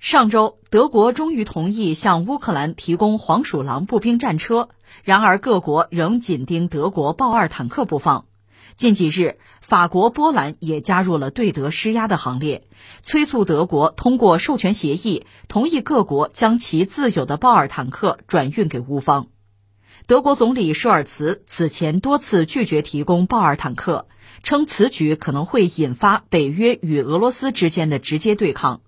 上周，德国终于同意向乌克兰提供黄鼠狼步兵战车，然而各国仍紧盯德国豹二坦克不放。近几日，法国、波兰也加入了对德施压的行列，催促德国通过授权协议，同意各国将其自有的豹二坦克转运给乌方。德国总理舒尔茨此前多次拒绝提供豹二坦克，称此举可能会引发北约与俄罗斯之间的直接对抗。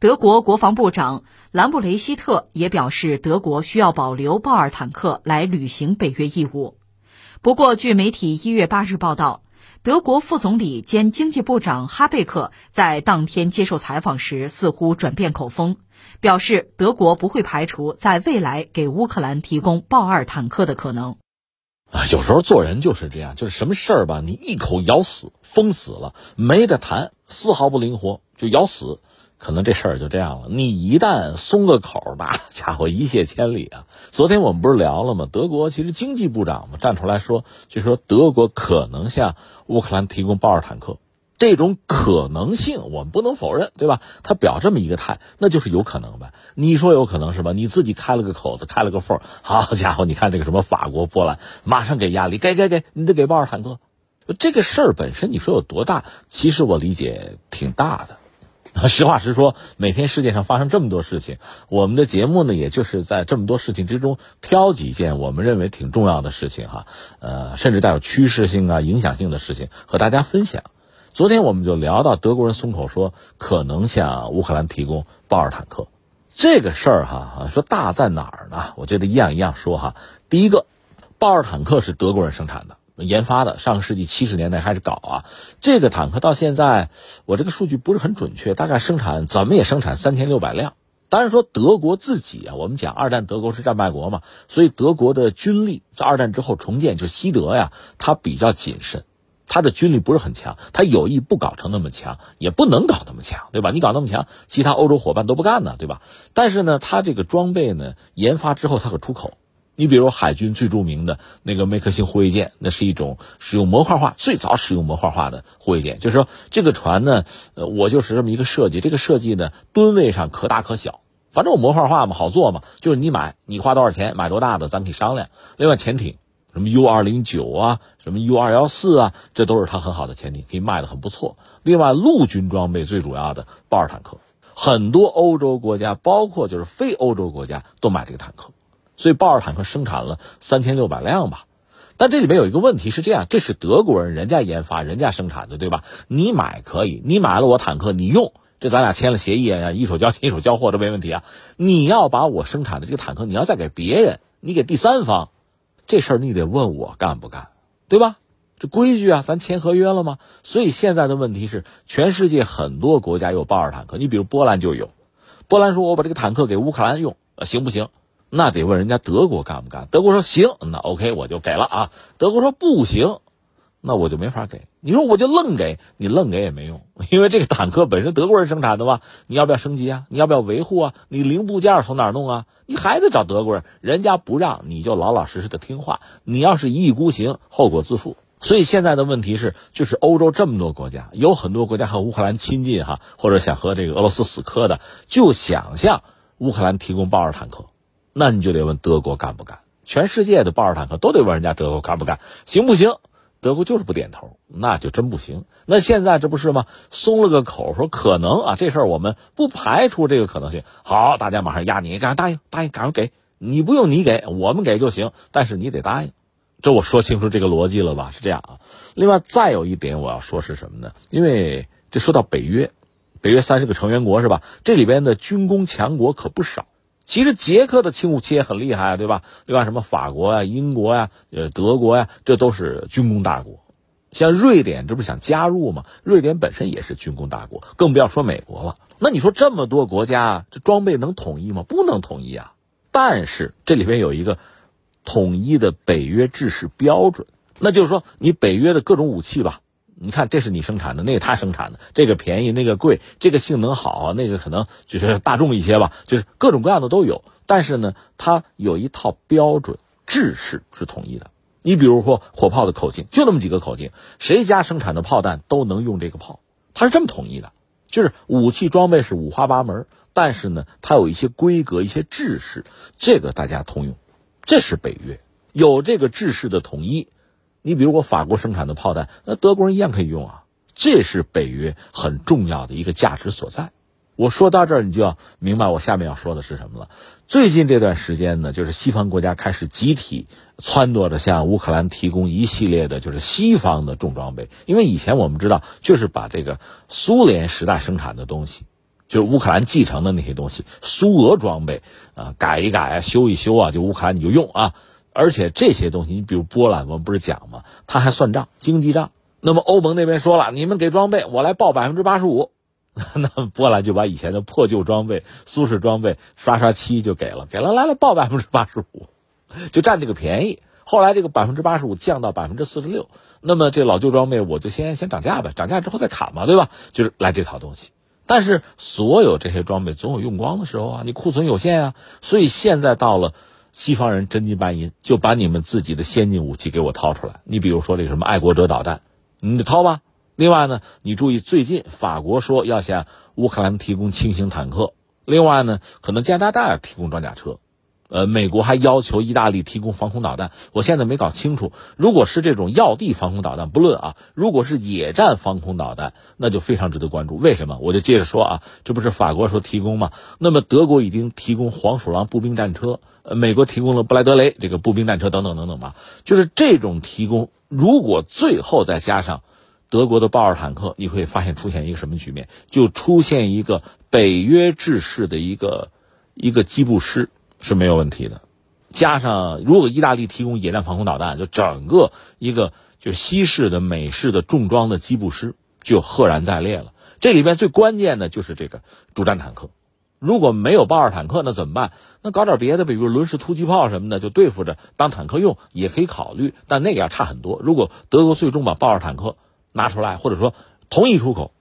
德国国防部长兰布雷希特也表示，德国需要保留豹二坦克来履行北约义务。不过，据媒体一月八日报道，德国副总理兼经济部长哈贝克在当天接受采访时似乎转变口风，表示德国不会排除在未来给乌克兰提供豹二坦克的可能。啊，有时候做人就是这样，就是什么事儿吧，你一口咬死，封死了，没得谈，丝毫不灵活，就咬死。可能这事儿就这样了。你一旦松个口，那 家伙一泻千里啊！昨天我们不是聊了吗？德国其实经济部长嘛站出来说，就说德国可能向乌克兰提供豹式坦克，这种可能性我们不能否认，对吧？他表这么一个态，那就是有可能呗。你说有可能是吧？你自己开了个口子，开了个缝，好家伙，你看这个什么法国、波兰，马上给压力，给给给，你得给豹式坦克。这个事儿本身你说有多大？其实我理解挺大的。实话实说，每天世界上发生这么多事情，我们的节目呢，也就是在这么多事情之中挑几件我们认为挺重要的事情哈，呃，甚至带有趋势性啊、影响性的事情和大家分享。昨天我们就聊到德国人松口说可能向乌克兰提供豹二坦克，这个事儿哈，说大在哪儿呢？我觉得一样一样说哈。第一个，豹二坦克是德国人生产的。研发的，上个世纪七十年代开始搞啊，这个坦克到现在，我这个数据不是很准确，大概生产怎么也生产三千六百辆。当然说德国自己啊，我们讲二战德国是战败国嘛，所以德国的军力在二战之后重建，就西德呀，它比较谨慎，它的军力不是很强，它有意不搞成那么强，也不能搞那么强，对吧？你搞那么强，其他欧洲伙伴都不干呢，对吧？但是呢，它这个装备呢，研发之后它可出口。你比如海军最著名的那个梅克星护卫舰，那是一种使用模块化最早使用模块化的护卫舰。就是说，这个船呢，呃，我就是这么一个设计。这个设计呢，吨位上可大可小，反正我模块化嘛，好做嘛。就是你买，你花多少钱买多大的，咱们可以商量。另外，潜艇，什么 U 二零九啊，什么 U 二幺四啊，这都是它很好的潜艇，可以卖的很不错。另外，陆军装备最主要的豹二坦克，很多欧洲国家，包括就是非欧洲国家，都买这个坦克。所以豹二坦克生产了三千六百辆吧，但这里面有一个问题是这样，这是德国人人家研发人家生产的对吧？你买可以，你买了我坦克你用，这咱俩签了协议啊，一手交钱 一手交货这没问题啊。你要把我生产的这个坦克你要再给别人，你给第三方，这事儿你得问我干不干，对吧？这规矩啊，咱签合约了吗？所以现在的问题是，全世界很多国家有豹二坦克，你比如波兰就有，波兰说我把这个坦克给乌克兰用，呃行不行？那得问人家德国干不干？德国说行，那 OK 我就给了啊。德国说不行，那我就没法给。你说我就愣给你，愣给也没用，因为这个坦克本身德国人生产的嘛，你要不要升级啊？你要不要维护啊？你零部件从哪弄啊？你还得找德国人，人家不让你就老老实实的听话。你要是一意孤行，后果自负。所以现在的问题是，就是欧洲这么多国家，有很多国家和乌克兰亲近哈，或者想和这个俄罗斯死磕的，就想向乌克兰提供豹式坦克。那你就得问德国干不干？全世界的豹式坦克都得问人家德国干不干，行不行？德国就是不点头，那就真不行。那现在这不是吗？松了个口，说可能啊，这事儿我们不排除这个可能性。好，大家马上压你，赶快答应，答应，赶快给你不用你给我们给就行，但是你得答应。这我说清楚这个逻辑了吧？是这样啊。另外再有一点我要说是什么呢？因为这说到北约，北约三十个成员国是吧？这里边的军工强国可不少。其实捷克的轻武器也很厉害啊，对吧？另外什么法国呀、英国呀、呃德国呀，这都是军工大国。像瑞典，这不是想加入吗？瑞典本身也是军工大国，更不要说美国了。那你说这么多国家，这装备能统一吗？不能统一啊。但是这里边有一个统一的北约制式标准，那就是说你北约的各种武器吧。你看，这是你生产的，那个他生产的，这个便宜，那个贵，这个性能好，那个可能就是大众一些吧，就是各种各样的都有。但是呢，它有一套标准制式是统一的。你比如说火炮的口径，就那么几个口径，谁家生产的炮弹都能用这个炮，它是这么统一的。就是武器装备是五花八门，但是呢，它有一些规格、一些制式，这个大家通用。这是北约有这个制式的统一。你比如我法国生产的炮弹，那德国人一样可以用啊。这是北约很重要的一个价值所在。我说到这儿，你就要明白我下面要说的是什么了。最近这段时间呢，就是西方国家开始集体撺掇着向乌克兰提供一系列的，就是西方的重装备。因为以前我们知道，就是把这个苏联时代生产的东西，就是乌克兰继承的那些东西，苏俄装备啊，改一改啊，修一修啊，就乌克兰你就用啊。而且这些东西，你比如波兰，我们不是讲吗？他还算账，经济账。那么欧盟那边说了，你们给装备，我来报百分之八十五。那波兰就把以前的破旧装备、苏式装备刷刷漆就给了，给了来了报百分之八十五，就占这个便宜。后来这个百分之八十五降到百分之四十六，那么这老旧装备我就先先涨价呗，涨价之后再砍嘛，对吧？就是来这套东西。但是所有这些装备总有用光的时候啊，你库存有限啊，所以现在到了西方人真金白银就把你们自己的先进武器给我掏出来。你比如说这个什么爱国者导弹，你就掏吧。另外呢，你注意，最近法国说要向乌克兰提供轻型坦克，另外呢，可能加拿大提供装甲车，呃，美国还要求意大利提供防空导弹。我现在没搞清楚，如果是这种要地防空导弹不论啊，如果是野战防空导弹，那就非常值得关注。为什么？我就接着说啊，这不是法国说提供吗？那么德国已经提供黄鼠狼步兵战车，呃，美国提供了布莱德雷这个步兵战车等等等等吧。就是这种提供，如果最后再加上。德国的豹二坦克，你会发现出现一个什么局面？就出现一个北约制式的一个一个机步师是没有问题的。加上如果意大利提供野战防空导弹，就整个一个就西式的美式的重装的机步师就赫然在列了。这里边最关键的就是这个主战坦克。如果没有豹二坦克，那怎么办？那搞点别的，比如轮式突击炮什么的，就对付着当坦克用也可以考虑，但那个要差很多。如果德国最终把豹二坦克拿出来，或者说同意出口，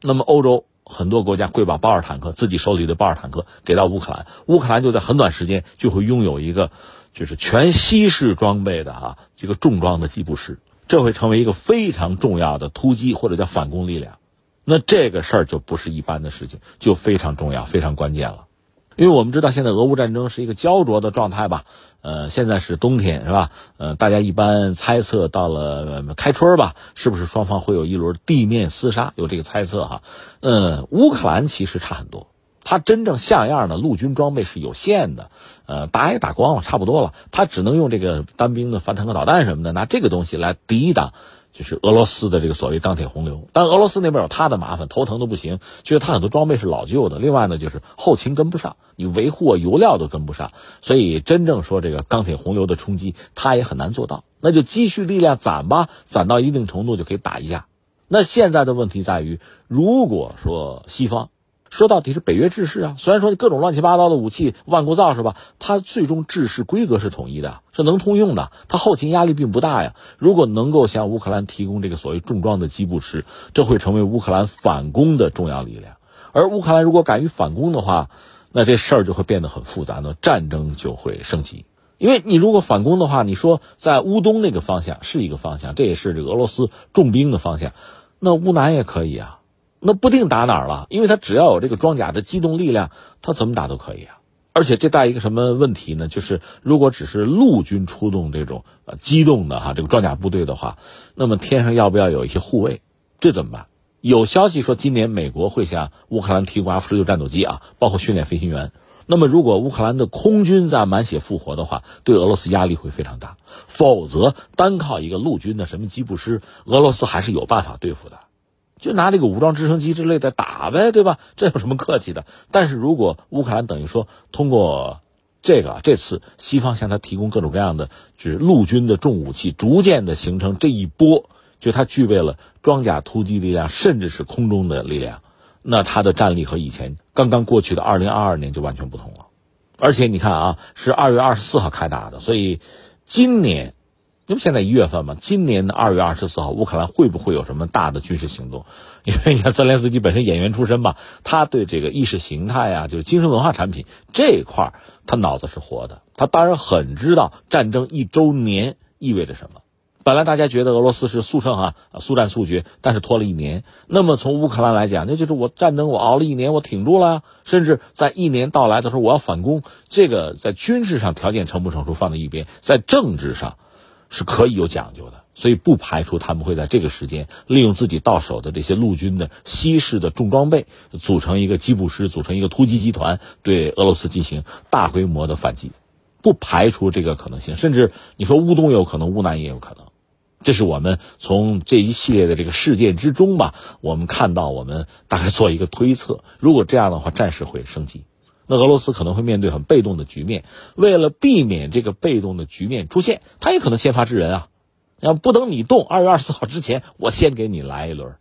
那么欧洲很多国家会把豹二坦克自己手里的豹二坦克给到乌克兰，乌克兰就在很短时间就会拥有一个就是全西式装备的啊这个重装的吉普师，这会成为一个非常重要的突击或者叫反攻力量，那这个事儿就不是一般的事情，就非常重要、非常关键了。因为我们知道现在俄乌战争是一个焦灼的状态吧，呃，现在是冬天是吧？呃，大家一般猜测到了开春吧，是不是双方会有一轮地面厮杀？有这个猜测哈。嗯，乌克兰其实差很多，它真正像样的陆军装备是有限的，呃，打也打光了，差不多了，它只能用这个单兵的反坦克导弹什么的，拿这个东西来抵挡。就是俄罗斯的这个所谓钢铁洪流，但俄罗斯那边有他的麻烦，头疼的不行，就是他很多装备是老旧的。另外呢，就是后勤跟不上，你维护油料都跟不上，所以真正说这个钢铁洪流的冲击，他也很难做到。那就积蓄力量攒吧，攒到一定程度就可以打一架。那现在的问题在于，如果说西方。说到底是北约制式啊，虽然说各种乱七八糟的武器万国造是吧？它最终制式规格是统一的，是能通用的，它后勤压力并不大呀。如果能够向乌克兰提供这个所谓重装的机步师，这会成为乌克兰反攻的重要力量。而乌克兰如果敢于反攻的话，那这事儿就会变得很复杂，那战争就会升级。因为你如果反攻的话，你说在乌东那个方向是一个方向，这也是这个俄罗斯重兵的方向，那乌南也可以啊。那不定打哪儿了，因为他只要有这个装甲的机动力量，他怎么打都可以啊。而且这带一个什么问题呢？就是如果只是陆军出动这种呃机动的哈这个装甲部队的话，那么天上要不要有一些护卫？这怎么办？有消息说今年美国会向乌克兰提供 F 十六战斗机啊，包括训练飞行员。那么如果乌克兰的空军在满血复活的话，对俄罗斯压力会非常大。否则单靠一个陆军的什么机步师，俄罗斯还是有办法对付的。就拿这个武装直升机之类的打呗，对吧？这有什么客气的？但是如果乌克兰等于说通过这个这次西方向他提供各种各样的就是陆军的重武器，逐渐的形成这一波，就他具备了装甲突击力量，甚至是空中的力量，那他的战力和以前刚刚过去的二零二二年就完全不同了。而且你看啊，是二月二十四号开打的，所以今年。因为现在一月份嘛，今年的二月二十四号，乌克兰会不会有什么大的军事行动？因为你看泽连斯基本身演员出身吧，他对这个意识形态啊，就是精神文化产品这一块他脑子是活的。他当然很知道战争一周年意味着什么，本来大家觉得俄罗斯是速胜啊，速战速决，但是拖了一年。那么从乌克兰来讲，那就是我战争我熬了一年，我挺住了，甚至在一年到来的时候我要反攻。这个在军事上条件成不成熟放在一边，在政治上是可以有讲究的。所以不排除他们会在这个时间利用自己到手的这些陆军的西式的重装备，组成一个机步师，组成一个突击集团，对俄罗斯进行大规模的反击。不排除这个可能性，甚至你说乌东有可能，乌南也有可能。这是我们从这一系列的这个事件之中吧，我们看到，我们大概做一个推测。如果这样的话，战事会升级，那俄罗斯可能会面对很被动的局面。为了避免这个被动的局面出现，他也可能先发制人啊，要不等你动，二月二十四号之前，我先给你来一轮，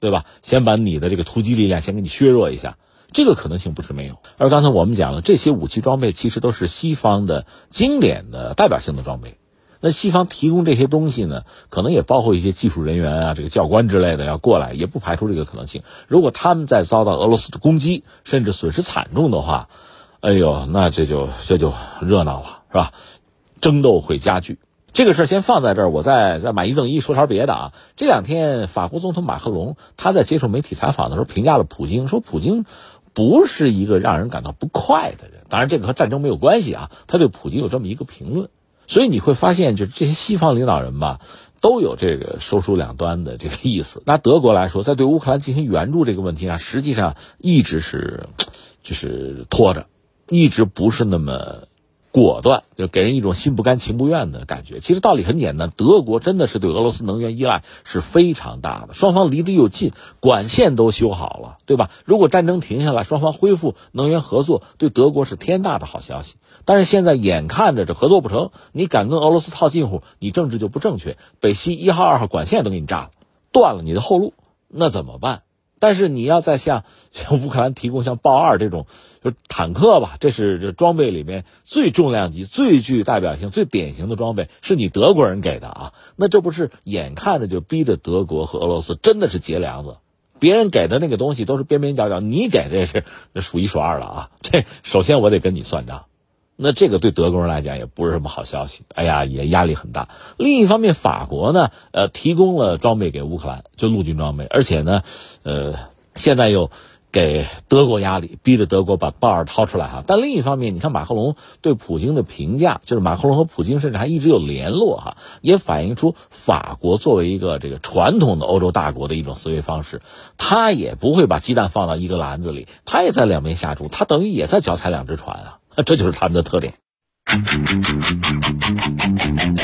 对吧？先把你的这个突击力量先给你削弱一下，这个可能性不是没有。而刚才我们讲了，这些武器装备其实都是西方的经典的代表性的装备。那西方提供这些东西呢，可能也包括一些技术人员啊，这个教官之类的要过来，也不排除这个可能性。如果他们在遭到俄罗斯的攻击，甚至损失惨重的话，哎呦，那这就这就热闹了，是吧？争斗会加剧。这个事先放在这儿，我再再买一赠一，说条别的啊。这两天法国总统马克龙他在接受媒体采访的时候评价了普京，说普京不是一个让人感到不快的人。当然，这个和战争没有关系啊。他对普京有这么一个评论。所以你会发现，就是这些西方领导人吧，都有这个收束两端的这个意思。拿德国来说，在对乌克兰进行援助这个问题上，实际上一直是，就是拖着，一直不是那么。果断，就给人一种心不甘情不愿的感觉。其实道理很简单，德国真的是对俄罗斯能源依赖是非常大的，双方离得又近，管线都修好了，对吧？如果战争停下来，双方恢复能源合作，对德国是天大的好消息。但是现在眼看着这合作不成，你敢跟俄罗斯套近乎，你政治就不正确，北溪一号、二号管线都给你炸了，断了你的后路，那怎么办？但是你要再像像乌克兰提供像豹二这种就坦克吧，这是这装备里面最重量级、最具代表性、最典型的装备，是你德国人给的啊？那这不是眼看着就逼着德国和俄罗斯真的是结梁子？别人给的那个东西都是边边角角，你给这是数一数二了啊！这首先我得跟你算账。那这个对德国人来讲也不是什么好消息，哎呀，也压力很大。另一方面，法国呢，呃，提供了装备给乌克兰，就陆军装备，而且呢，呃，现在又给德国压力，逼着德国把豹二掏出来哈。但另一方面，你看马克龙对普京的评价，就是马克龙和普京甚至还一直有联络哈，也反映出法国作为一个这个传统的欧洲大国的一种思维方式，他也不会把鸡蛋放到一个篮子里，他也在两边下注，他等于也在脚踩两只船啊。这就是他们的特点。